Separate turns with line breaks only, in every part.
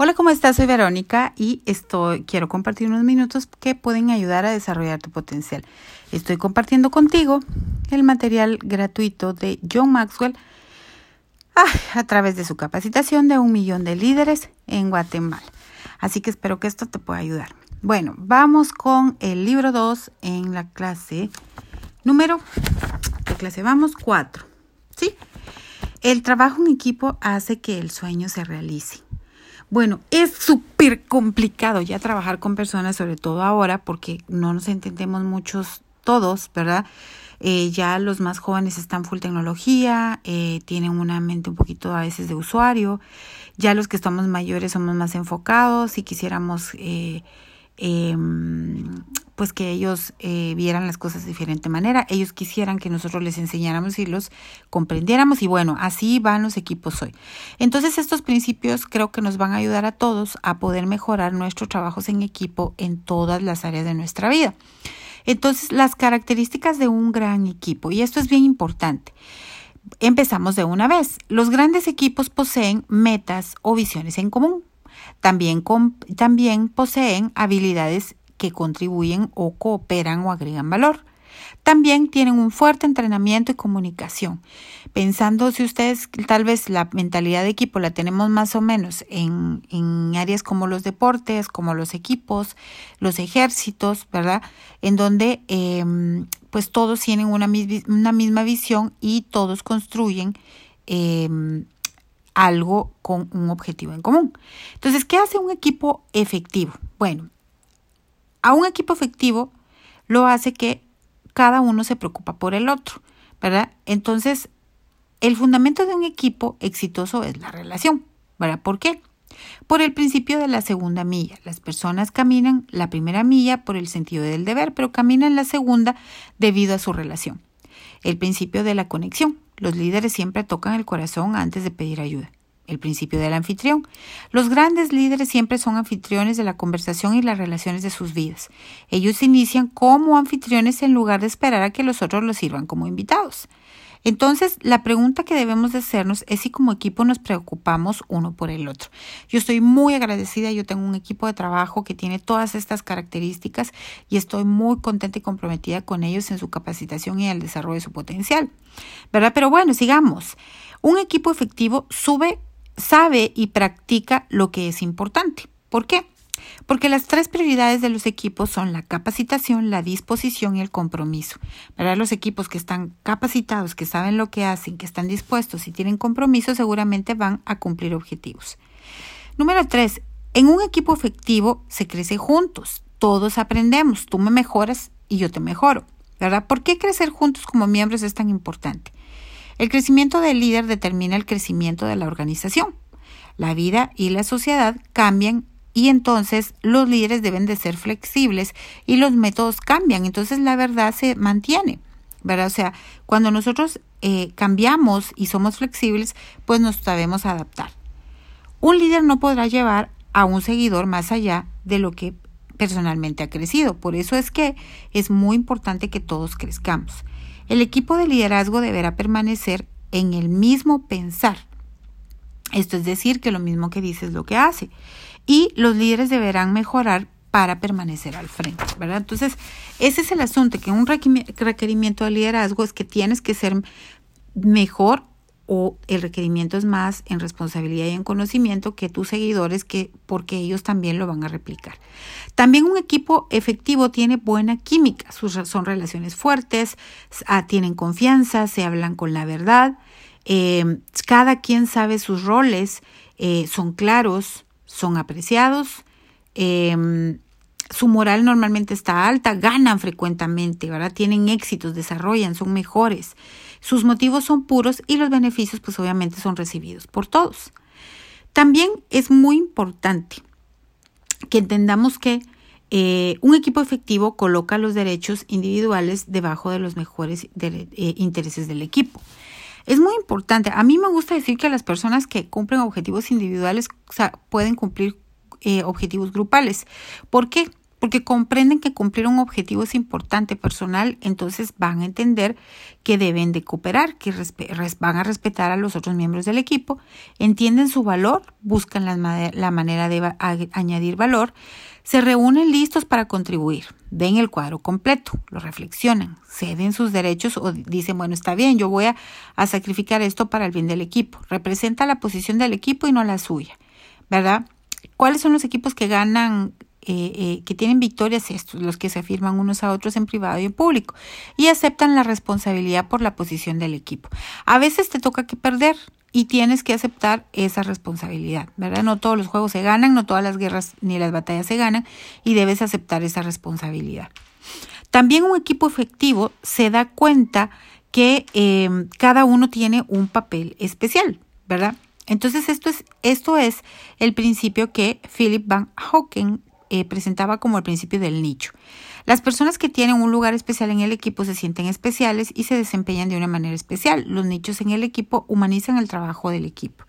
Hola, ¿cómo estás? Soy Verónica y estoy, quiero compartir unos minutos que pueden ayudar a desarrollar tu potencial. Estoy compartiendo contigo el material gratuito de John Maxwell a través de su capacitación de un millón de líderes en Guatemala. Así que espero que esto te pueda ayudar. Bueno, vamos con el libro 2 en la clase número, ¿qué clase vamos? 4. ¿Sí? El trabajo en equipo hace que el sueño se realice. Bueno, es súper complicado ya trabajar con personas, sobre todo ahora, porque no nos entendemos muchos todos, ¿verdad? Eh, ya los más jóvenes están full tecnología, eh, tienen una mente un poquito a veces de usuario. Ya los que estamos mayores somos más enfocados y quisiéramos eh, em, pues que ellos eh, vieran las cosas de diferente manera. Ellos quisieran que nosotros les enseñáramos y los comprendiéramos y bueno, así van los equipos hoy. Entonces estos principios creo que nos van a ayudar a todos a poder mejorar nuestros trabajos en equipo en todas las áreas de nuestra vida. Entonces las características de un gran equipo y esto es bien importante. Empezamos de una vez. Los grandes equipos poseen metas o visiones en común. También, también poseen habilidades que contribuyen o cooperan o agregan valor. También tienen un fuerte entrenamiento y comunicación. Pensando si ustedes tal vez la mentalidad de equipo la tenemos más o menos en, en áreas como los deportes, como los equipos, los ejércitos, ¿verdad? En donde em, pues todos tienen una, una, misma visión y todos construyen em, algo con un objetivo en común. Entonces, ¿qué hace un equipo efectivo? Bueno, a un equipo efectivo lo hace que cada uno se preocupa por el otro, ¿verdad? Entonces, el fundamento de un equipo exitoso es la relación, ¿verdad? ¿Por qué? Por el principio de la segunda milla. Las personas caminan la primera milla por el sentido del deber, pero caminan la segunda debido a su relación. El principio de la conexión. Los líderes siempre tocan el corazón antes de pedir ayuda el principio del anfitrión. Los grandes líderes siempre son anfitriones de la conversación y las relaciones de sus vidas. Ellos inician como anfitriones en lugar de esperar a que los otros los sirvan como invitados. Entonces, la pregunta que debemos de hacernos es si como equipo nos preocupamos uno por el otro. Yo estoy muy agradecida, yo tengo un equipo de trabajo que tiene todas estas características y estoy muy contenta y comprometida con ellos en su capacitación y en el desarrollo de su potencial. ¿Verdad? Pero bueno, sigamos. Un equipo efectivo sube sabe y practica lo que es importante. ¿Por qué? Porque las tres prioridades de los equipos son la capacitación, la disposición y el compromiso. Para los equipos que están capacitados, que saben lo que hacen, que están dispuestos y tienen compromiso, seguramente van a cumplir objetivos. Número tres, en un equipo efectivo se crece juntos. Todos aprendemos. Tú me mejoras y yo te mejoro. ¿Verdad? ¿Por qué crecer juntos como miembros es tan importante? El crecimiento del líder determina el crecimiento de la organización. La vida y la sociedad cambian y entonces los líderes deben de ser flexibles y los métodos cambian. Entonces la verdad se mantiene. ¿verdad? O sea, cuando nosotros eh, cambiamos y somos flexibles, pues nos sabemos adaptar. Un líder no podrá llevar a un seguidor más allá de lo que personalmente ha crecido. Por eso es que es muy importante que todos crezcamos. El equipo de liderazgo deberá permanecer en el mismo pensar. Esto es decir, que lo mismo que dice es lo que hace. Y los líderes deberán mejorar para permanecer al frente, ¿verdad? Entonces, ese es el asunto, que un requerimiento de liderazgo es que tienes que ser mejor o el requerimiento es más en responsabilidad y en conocimiento que tus seguidores, que porque ellos también lo van a replicar. También un equipo efectivo tiene buena química, son relaciones fuertes, ah, tienen confianza, se hablan con la verdad, eh, cada quien sabe sus roles, eh, son claros, son apreciados. Eh, su moral normalmente está alta, ganan frecuentemente, ¿verdad? Tienen éxitos, desarrollan, son mejores. Sus motivos son puros y los beneficios pues obviamente son recibidos por todos. También es muy importante que entendamos que eh, un equipo efectivo coloca los derechos individuales debajo de los mejores eh, intereses del equipo. Es muy importante. A mí me gusta decir que las personas que cumplen objetivos individuales pueden cumplir eh, objetivos grupales. ¿Por qué? Porque comprenden que cumplir un objetivo es importante personal, entonces van a entender que deben de cooperar, que van a respetar a los otros miembros del equipo, entienden su valor, buscan la, manera de añadir valor, se reúnen listos para contribuir, ven el cuadro completo, lo reflexionan, ceden sus derechos o dicen, bueno, está bien, yo voy a sacrificar esto para el bien del equipo, representa la posición del equipo y no la suya, ¿verdad? ¿Cuáles son los equipos que ganan eh, eh, que tienen victorias estos, los que se afirman unos a otros en privado y en público, y aceptan la responsabilidad por la posición del equipo. A veces te toca que perder y tienes que aceptar esa responsabilidad, ¿verdad? No todos los juegos se ganan, no todas las guerras ni las batallas se ganan y debes aceptar esa responsabilidad. También un equipo efectivo se da cuenta que eh, cada uno tiene un papel especial, ¿verdad? Entonces esto es, esto es el principio que Philip Van Hocken eh, presentaba como el principio del nicho. Las personas que tienen un lugar especial en el equipo se sienten especiales y se desempeñan de una manera especial. Los nichos en el equipo humanizan el trabajo del equipo,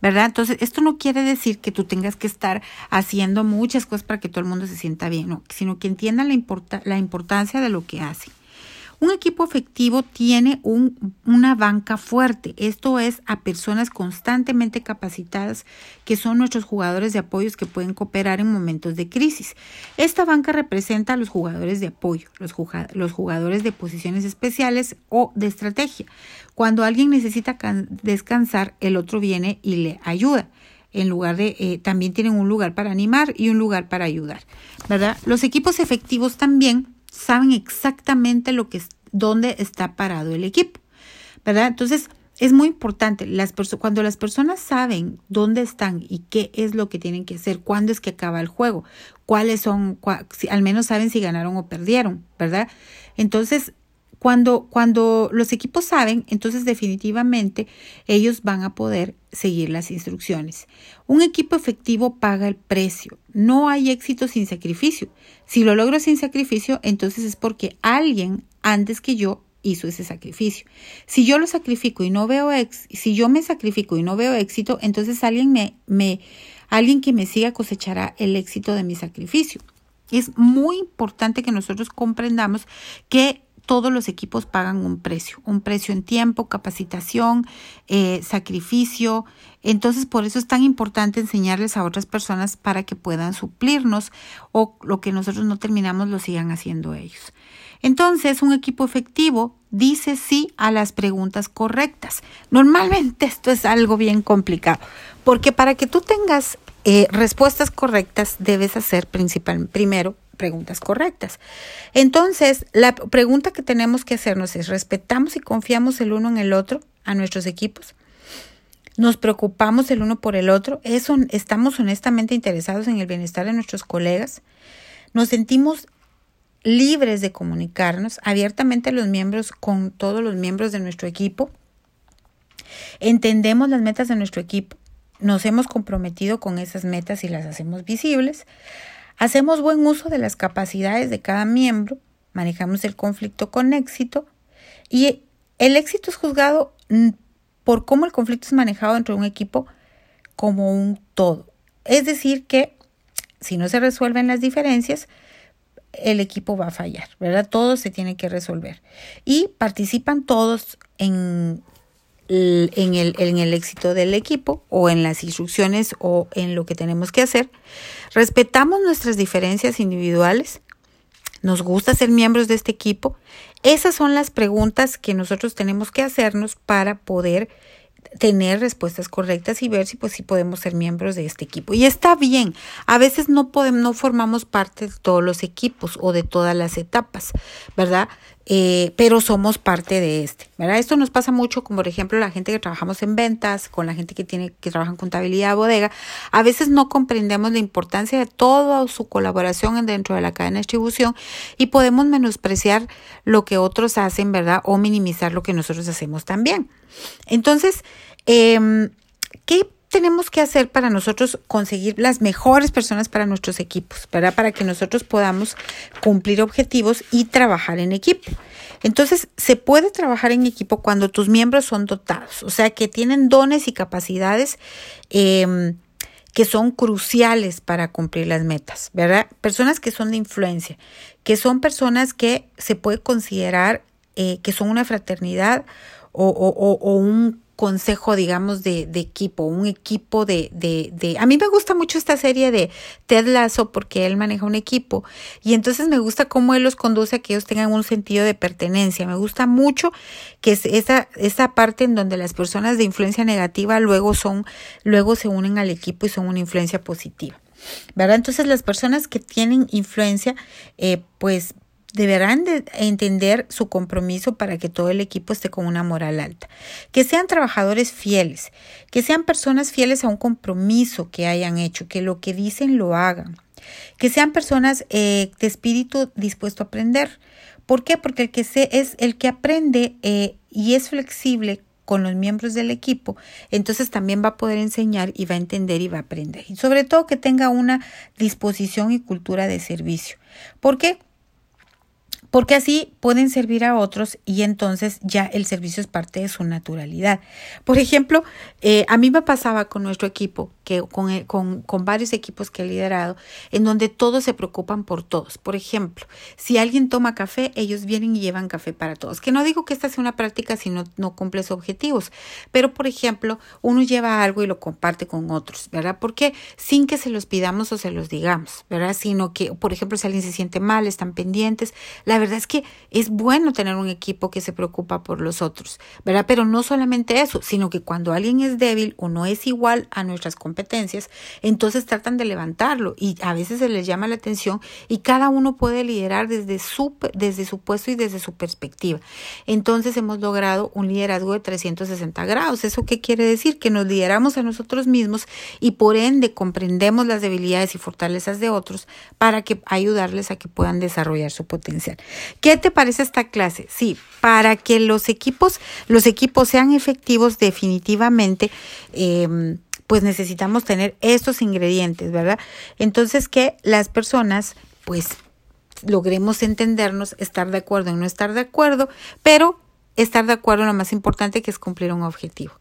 ¿verdad? Entonces, esto no quiere decir que tú tengas que estar haciendo muchas cosas para que todo el mundo se sienta bien, no, sino que entiendan la, la importancia de lo que hacen. Un equipo efectivo tiene un, una banca fuerte, esto es a personas constantemente capacitadas que son nuestros jugadores de apoyos que pueden cooperar en momentos de crisis. Esta banca representa a los jugadores de apoyo, los, los jugadores de posiciones especiales o de estrategia. Cuando alguien necesita descansar, el otro viene y le ayuda en lugar de eh, también tienen un lugar para animar y un lugar para ayudar, ¿verdad? Los equipos efectivos también saben exactamente lo que dónde está parado el equipo, ¿verdad? Entonces, es muy importante, las cuando las personas saben dónde están y qué es lo que tienen que hacer, cuándo es que acaba el juego, cuáles son, al menos saben si ganaron o perdieron, ¿verdad? Entonces, cuando, cuando los equipos saben, entonces definitivamente ellos van a poder seguir las instrucciones. Un equipo efectivo paga el precio. No hay éxito sin sacrificio. Si lo logro sin sacrificio, entonces es porque alguien antes que yo hizo ese sacrificio. Si yo lo sacrifico y no veo ex, si yo me sacrifico y no veo éxito, entonces alguien me, me alguien que me siga cosechará el éxito de mi sacrificio. Es muy importante que nosotros comprendamos que todos los equipos pagan un precio, un precio en tiempo, capacitación, eh, sacrificio. Entonces, por eso es tan importante enseñarles a otras personas para que puedan suplirnos o lo que nosotros no terminamos lo sigan haciendo ellos. Entonces, un equipo efectivo dice sí a las preguntas correctas. Normalmente esto es algo bien complicado, porque para que tú tengas eh, respuestas correctas debes hacer principal, primero preguntas correctas. Entonces, la pregunta que tenemos que hacernos es, ¿respetamos y confiamos el uno en el otro a nuestros equipos? ¿Nos preocupamos el uno por el otro? ¿Eso, ¿Estamos honestamente interesados en el bienestar de nuestros colegas? ¿Nos sentimos libres de comunicarnos abiertamente los miembros con todos los miembros de nuestro equipo? ¿Entendemos las metas de nuestro equipo? ¿Nos hemos comprometido con esas metas y las hacemos visibles? Hacemos buen uso de las capacidades de cada miembro, manejamos el conflicto con éxito y el éxito es juzgado por cómo el conflicto es manejado dentro de un equipo como un todo. Es decir, que si no se resuelven las diferencias, el equipo va a fallar, ¿verdad? Todo se tiene que resolver. Y participan todos en en el, en el éxito del equipo o en las instrucciones o en lo que tenemos que hacer. Respetamos nuestras diferencias individuales. Nos gusta ser miembros de este equipo. Esas son las preguntas que nosotros tenemos que hacernos para poder tener respuestas correctas y ver si pues si podemos ser miembros de este equipo. Y está bien, a veces no podemos, no formamos parte de todos los equipos o de todas las etapas, ¿verdad? Eh, pero somos parte de este, ¿verdad? Esto nos pasa mucho, como por ejemplo la gente que trabajamos en ventas, con la gente que tiene que trabaja en contabilidad de bodega, a veces no comprendemos la importancia de toda su colaboración dentro de la cadena de distribución y podemos menospreciar lo que otros hacen, ¿verdad? O minimizar lo que nosotros hacemos también. Entonces, eh, ¿qué tenemos que hacer para nosotros conseguir las mejores personas para nuestros equipos, ¿verdad? Para que nosotros podamos cumplir objetivos y trabajar en equipo. Entonces, se puede trabajar en equipo cuando tus miembros son dotados, o sea, que tienen dones y capacidades eh, que son cruciales para cumplir las metas, ¿verdad? Personas que son de influencia, que son personas que se puede considerar eh, que son una fraternidad o un consejo, digamos, de, de equipo, un equipo de, de, de... A mí me gusta mucho esta serie de Ted Lasso porque él maneja un equipo y entonces me gusta cómo él los conduce a que ellos tengan un sentido de pertenencia. Me gusta mucho que es esa, esa parte en donde las personas de influencia negativa luego son, luego se unen al equipo y son una influencia positiva. ¿Verdad? Entonces las personas que tienen influencia, eh, pues deberán de entender su compromiso para que todo el equipo esté con una moral alta. Que sean trabajadores fieles, que sean personas fieles a un compromiso que hayan hecho, que lo que dicen lo hagan. Que sean personas eh, de espíritu dispuesto a aprender. ¿Por qué? Porque el que se, es el que aprende eh, y es flexible con los miembros del equipo, entonces también va a poder enseñar y va a entender y va a aprender. Y sobre todo que tenga una disposición y cultura de servicio. ¿Por qué? Porque así pueden servir a otros y entonces ya el servicio es parte de su naturalidad. Por ejemplo, eh, a mí me pasaba con nuestro equipo, que con, con, con, varios equipos que he liderado, en donde todos se preocupan por todos. Por ejemplo, si alguien toma café, ellos vienen y llevan café para todos. Que no digo que esta sea una práctica si no, no cumple sus objetivos, pero por ejemplo, uno lleva algo y lo comparte con otros, ¿verdad? Porque sin que se los pidamos o se los digamos, ¿verdad? Sino que, por ejemplo, si alguien se siente mal, están pendientes, la verdad es que es bueno tener un equipo que se preocupa por los otros, ¿verdad? Pero no solamente eso, sino que cuando alguien es débil o no es igual a nuestras competencias, entonces tratan de levantarlo y a veces se les llama la atención y cada uno puede liderar desde su, desde su puesto y desde su perspectiva. Entonces hemos logrado un liderazgo de 360 grados. ¿Eso qué quiere decir? Que nos lideramos a nosotros mismos y por ende comprendemos las debilidades y fortalezas de otros para que ayudarles a que puedan desarrollar su potencial. ¿Qué te parece esta clase? Sí, para que los equipos, los equipos sean efectivos definitivamente, em, pues necesitamos tener estos ingredientes, ¿verdad? Entonces que las personas, pues logremos entendernos, estar de acuerdo en no estar de acuerdo, pero estar de acuerdo en lo más importante que es cumplir un objetivo.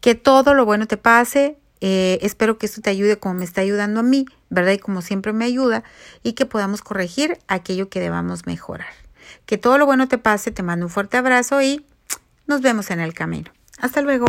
Que todo lo bueno te pase, eh, espero que esto te ayude como me está ayudando a mí, ¿verdad? Y como siempre me ayuda, y que podamos corregir aquello que debamos mejorar. Que todo lo bueno te pase, te mando un fuerte abrazo y nos vemos en el camino. Hasta luego.